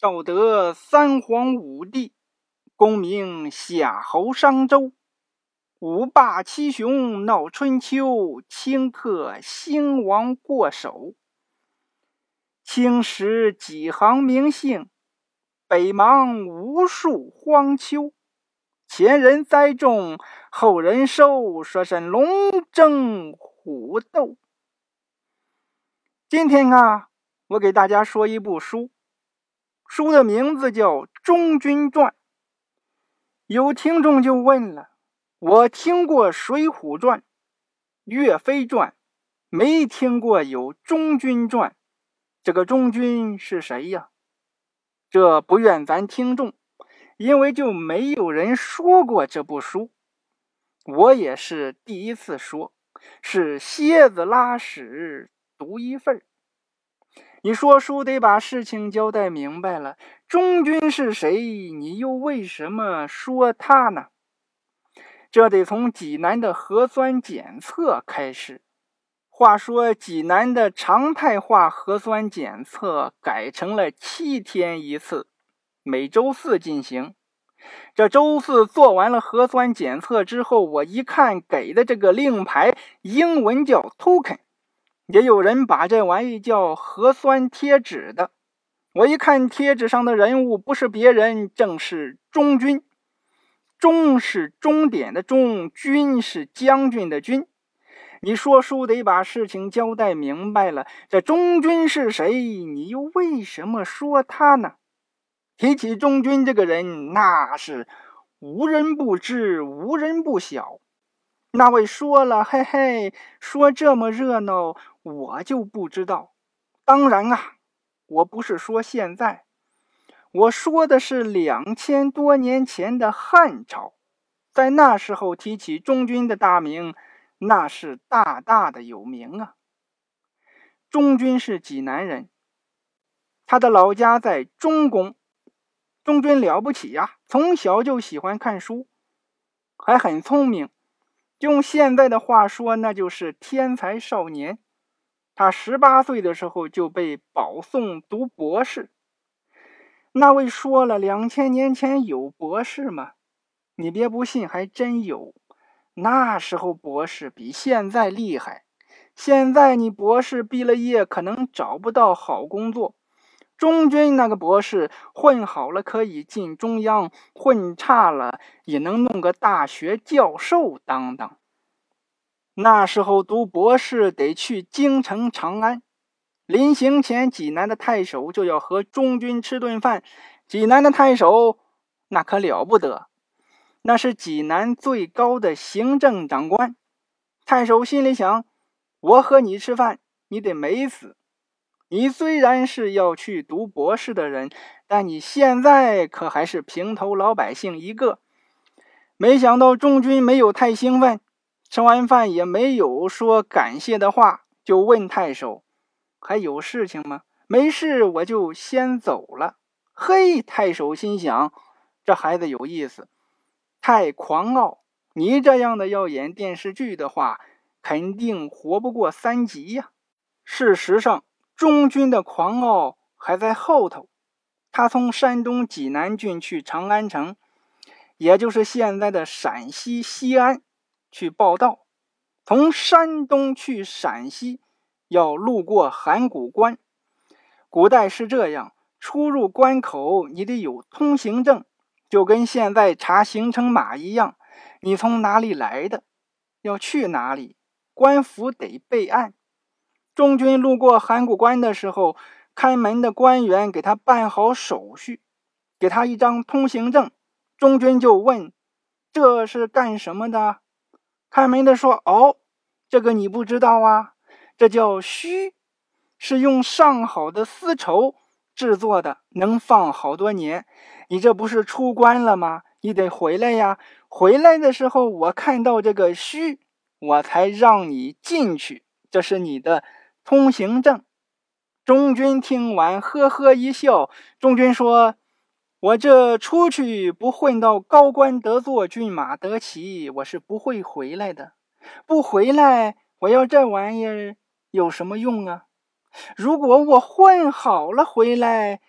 道德三皇五帝，功名夏侯商周。五霸七雄闹春秋，顷刻兴亡过手。青史几行名姓，北邙无数荒丘。前人栽种，后人收，说是龙争虎斗。今天啊，我给大家说一部书，书的名字叫《中军传》。有听众就问了。我听过《水浒传》《岳飞传》，没听过有《中军传》。这个中军是谁呀？这不怨咱听众，因为就没有人说过这部书。我也是第一次说，是蝎子拉屎独一份你说书得把事情交代明白了。中军是谁？你又为什么说他呢？这得从济南的核酸检测开始。话说，济南的常态化核酸检测改成了七天一次，每周四进行。这周四做完了核酸检测之后，我一看给的这个令牌，英文叫 token，也有人把这玩意叫核酸贴纸的。我一看贴纸上的人物，不是别人，正是中军。终是终点的终，军是将军的军。你说书得把事情交代明白了。这中军是谁？你又为什么说他呢？提起中军这个人，那是无人不知，无人不晓。那位说了，嘿嘿，说这么热闹，我就不知道。当然啊，我不是说现在。我说的是两千多年前的汉朝，在那时候提起中军的大名，那是大大的有名啊。中军是济南人，他的老家在中宫。中军了不起呀，从小就喜欢看书，还很聪明。用现在的话说，那就是天才少年。他十八岁的时候就被保送读博士。那位说了，两千年前有博士吗？你别不信，还真有。那时候博士比现在厉害。现在你博士毕了业，可能找不到好工作。中军那个博士混好了可以进中央，混差了也能弄个大学教授当当。那时候读博士得去京城长安。临行前，济南的太守就要和中军吃顿饭。济南的太守那可了不得，那是济南最高的行政长官。太守心里想：我和你吃饭，你得美死。你虽然是要去读博士的人，但你现在可还是平头老百姓一个。没想到中军没有太兴奋，吃完饭也没有说感谢的话，就问太守。还有事情吗？没事，我就先走了。嘿，太守心想，这孩子有意思，太狂傲。你这样的要演电视剧的话，肯定活不过三集呀。事实上，中军的狂傲还在后头。他从山东济南郡去长安城，也就是现在的陕西西安去报道。从山东去陕西。要路过函谷关，古代是这样：出入关口，你得有通行证，就跟现在查行程码一样。你从哪里来的，要去哪里，官府得备案。中军路过函谷关的时候，看门的官员给他办好手续，给他一张通行证。中军就问：“这是干什么的？”开门的说：“哦，这个你不知道啊。”这叫须，是用上好的丝绸制作的，能放好多年。你这不是出关了吗？你得回来呀！回来的时候，我看到这个须，我才让你进去。这是你的通行证。中军听完，呵呵一笑。中军说：“我这出去不混到高官得坐，骏马得骑，我是不会回来的。不回来，我要这玩意儿。”有什么用啊？如果我混好了回来，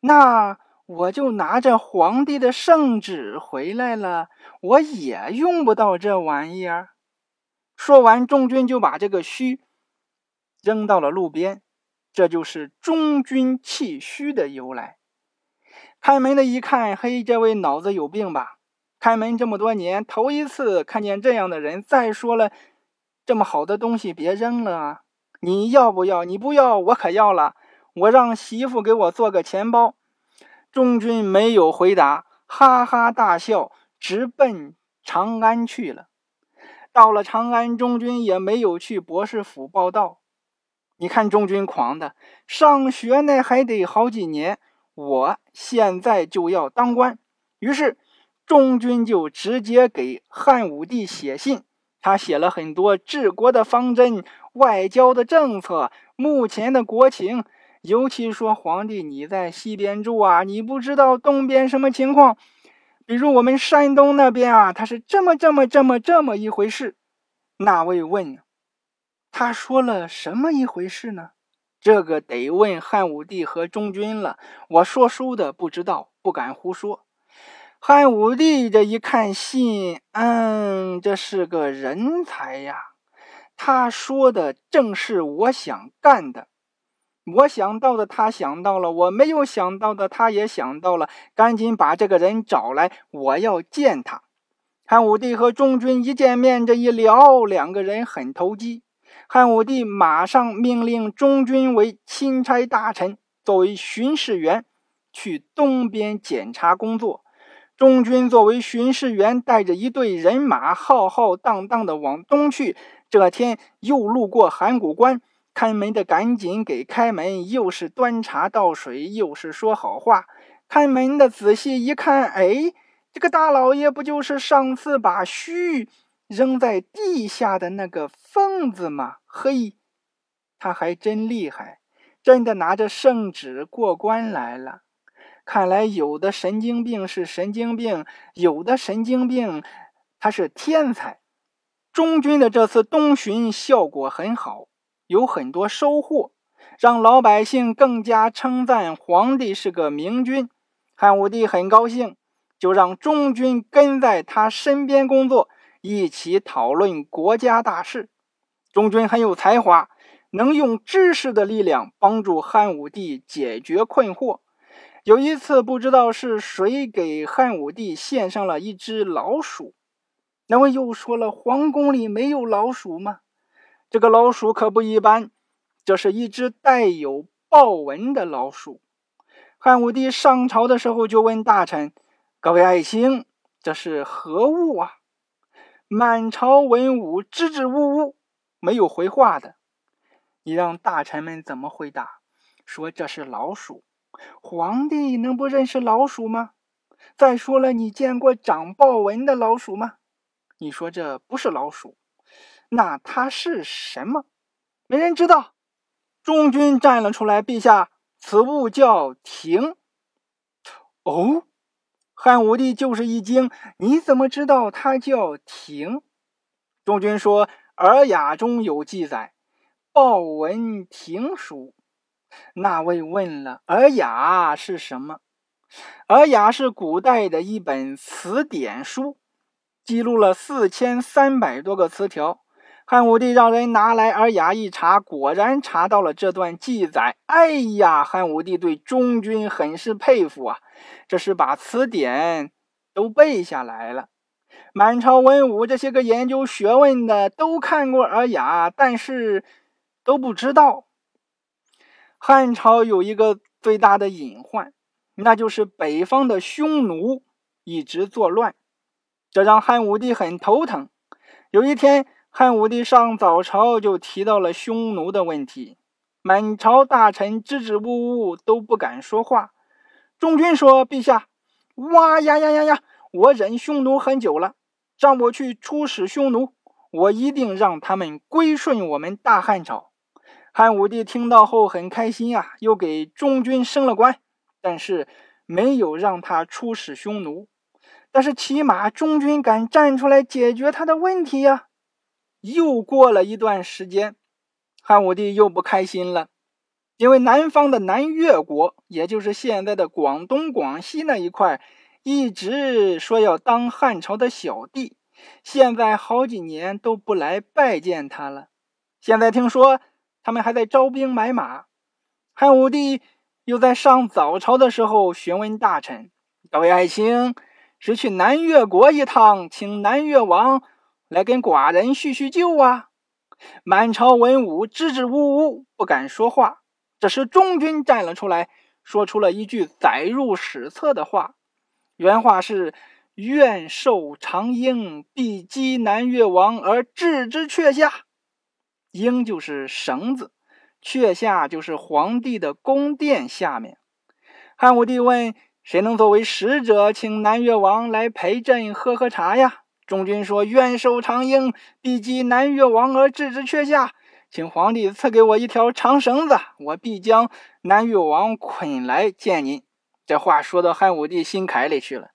那我就拿着皇帝的圣旨回来了，我也用不到这玩意儿。说完，中军就把这个虚扔到了路边。这就是中军弃虚的由来。开门的一看，嘿，这位脑子有病吧？开门这么多年，头一次看见这样的人。再说了，这么好的东西别扔了啊！你要不要？你不要，我可要了。我让媳妇给我做个钱包。中军没有回答，哈哈大笑，直奔长安去了。到了长安，中军也没有去博士府报道。你看中军狂的，上学呢还得好几年，我现在就要当官。于是中军就直接给汉武帝写信，他写了很多治国的方针、外交的政策、目前的国情，尤其说皇帝你在西边住啊，你不知道东边什么情况。比如我们山东那边啊，他是这么这么这么这么一回事。那位问。他说了什么一回事呢？这个得问汉武帝和中军了。我说书的不知道，不敢胡说。汉武帝这一看信，嗯，这是个人才呀。他说的正是我想干的，我想到的他想到了，我没有想到的他也想到了。赶紧把这个人找来，我要见他。汉武帝和中军一见面，这一聊，两个人很投机。汉武帝马上命令中军为钦差大臣，作为巡视员去东边检查工作。中军作为巡视员，带着一队人马浩浩荡荡的往东去。这天又路过函谷关，看门的赶紧给开门，又是端茶倒水，又是说好话。看门的仔细一看，哎，这个大老爷不就是上次把须？扔在地下的那个疯子嘛，嘿，他还真厉害，真的拿着圣旨过关来了。看来有的神经病是神经病，有的神经病他是天才。中军的这次东巡效果很好，有很多收获，让老百姓更加称赞皇帝是个明君。汉武帝很高兴，就让中军跟在他身边工作。一起讨论国家大事，中军很有才华，能用知识的力量帮助汉武帝解决困惑。有一次，不知道是谁给汉武帝献上了一只老鼠，那位又说了：“皇宫里没有老鼠吗？”这个老鼠可不一般，这是一只带有豹纹的老鼠。汉武帝上朝的时候就问大臣：“各位爱卿，这是何物啊？”满朝文武支支吾吾，没有回话的。你让大臣们怎么回答？说这是老鼠。皇帝能不认识老鼠吗？再说了，你见过长豹纹的老鼠吗？你说这不是老鼠，那它是什么？没人知道。中军站了出来，陛下，此物叫亭。哦。汉武帝就是一惊，你怎么知道他叫亭？中军说，《尔雅》中有记载，报闻亭书。那位问了，《尔雅》是什么？《尔雅》是古代的一本词典书，记录了四千三百多个词条。汉武帝让人拿来《尔雅》一查，果然查到了这段记载。哎呀，汉武帝对中军很是佩服啊！这是把词典都背下来了。满朝文武这些个研究学问的都看过《尔雅》，但是都不知道汉朝有一个最大的隐患，那就是北方的匈奴一直作乱，这让汉武帝很头疼。有一天。汉武帝上早朝就提到了匈奴的问题，满朝大臣支支吾吾都不敢说话。中军说：“陛下，哇呀呀呀呀！我忍匈奴很久了，让我去出使匈奴，我一定让他们归顺我们大汉朝。”汉武帝听到后很开心啊，又给中军升了官，但是没有让他出使匈奴。但是起码中军敢站出来解决他的问题呀。又过了一段时间，汉武帝又不开心了。因为南方的南越国，也就是现在的广东、广西那一块，一直说要当汉朝的小弟，现在好几年都不来拜见他了。现在听说他们还在招兵买马。汉武帝又在上早朝的时候询问大臣：“各位爱卿，是去南越国一趟，请南越王来跟寡人叙叙旧啊？”满朝文武支支吾吾，不敢说话。这时，中军站了出来，说出了一句载入史册的话。原话是：“愿受长缨，必击南越王而置之阙下。”缨就是绳子，阙下就是皇帝的宫殿下面。汉武帝问：“谁能作为使者，请南越王来陪朕喝喝茶呀？”中军说：“愿受长缨，必击南越王而置之阙下。”请皇帝赐给我一条长绳子，我必将南越王捆来见您。这话说到汉武帝心坎里去了，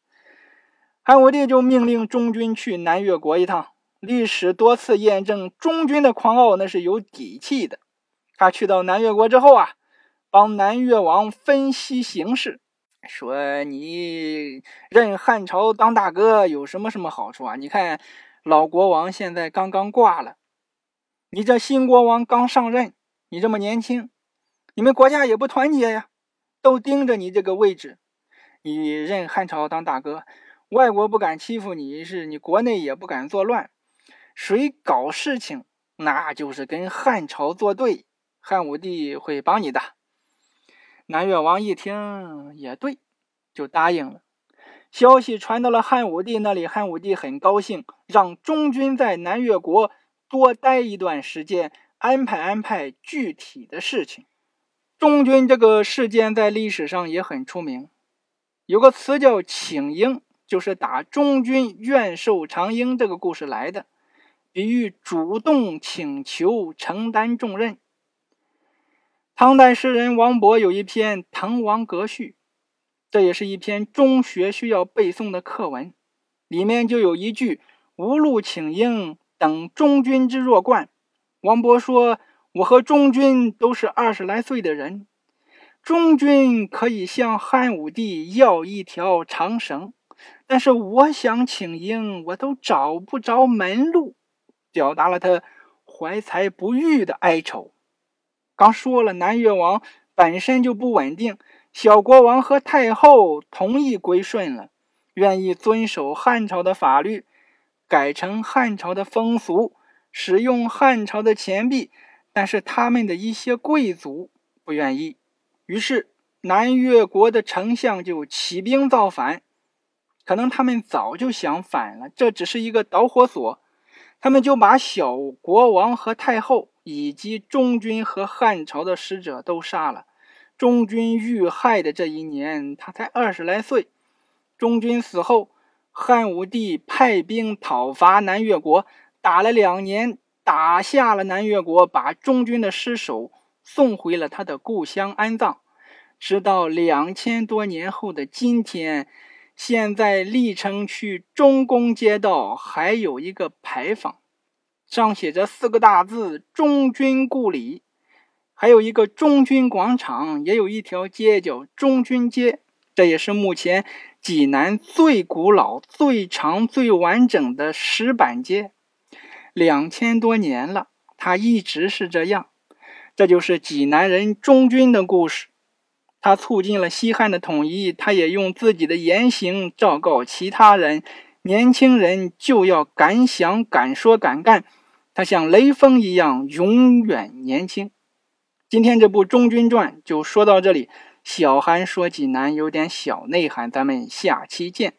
汉武帝就命令中军去南越国一趟。历史多次验证，中军的狂傲那是有底气的。他去到南越国之后啊，帮南越王分析形势，说：“你认汉朝当大哥有什么什么好处啊？你看老国王现在刚刚挂了。”你这新国王刚上任，你这么年轻，你们国家也不团结呀，都盯着你这个位置。你认汉朝当大哥，外国不敢欺负你，是你国内也不敢作乱。谁搞事情，那就是跟汉朝作对，汉武帝会帮你的。南越王一听也对，就答应了。消息传到了汉武帝那里，汉武帝很高兴，让中军在南越国。多待一段时间，安排安排具体的事情。中军这个事件在历史上也很出名，有个词叫“请缨”，就是打中军愿受长缨这个故事来的，比喻主动请求承担重任。唐代诗人王勃有一篇《滕王阁序》，这也是一篇中学需要背诵的课文，里面就有一句“无路请缨”。等中军之弱冠，王勃说：“我和中军都是二十来岁的人，中军可以向汉武帝要一条长绳，但是我想请缨，我都找不着门路。”表达了他怀才不遇的哀愁。刚说了，南越王本身就不稳定，小国王和太后同意归顺了，愿意遵守汉朝的法律。改成汉朝的风俗，使用汉朝的钱币，但是他们的一些贵族不愿意，于是南越国的丞相就起兵造反。可能他们早就想反了，这只是一个导火索。他们就把小国王和太后以及中军和汉朝的使者都杀了。中军遇害的这一年，他才二十来岁。中军死后。汉武帝派兵讨伐南越国，打了两年，打下了南越国，把中军的尸首送回了他的故乡安葬。直到两千多年后的今天，现在历城区中宫街道还有一个牌坊，上写着四个大字“中军故里”，还有一个中军广场，也有一条街叫中军街。这也是目前。济南最古老、最长、最完整的石板街，两千多年了，它一直是这样。这就是济南人忠君的故事。他促进了西汉的统一，他也用自己的言行昭告其他人：年轻人就要敢想、敢说、敢干。他像雷锋一样，永远年轻。今天这部《中军传》就说到这里。小韩说济南有点小内涵，咱们下期见。